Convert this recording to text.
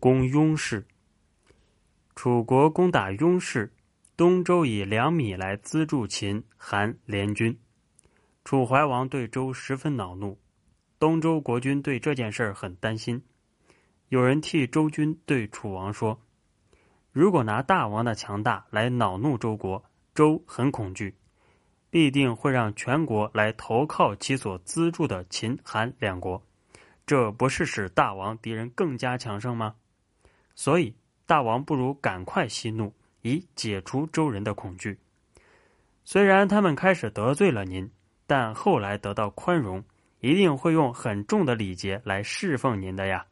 攻雍氏。楚国攻打雍氏，东周以粮米来资助秦、韩联军。楚怀王对周十分恼怒，东周国君对这件事很担心。有人替周君对楚王说：“如果拿大王的强大来恼怒周国，周很恐惧，必定会让全国来投靠其所资助的秦、韩两国。这不是使大王敌人更加强盛吗？所以。”大王不如赶快息怒，以解除周人的恐惧。虽然他们开始得罪了您，但后来得到宽容，一定会用很重的礼节来侍奉您的呀。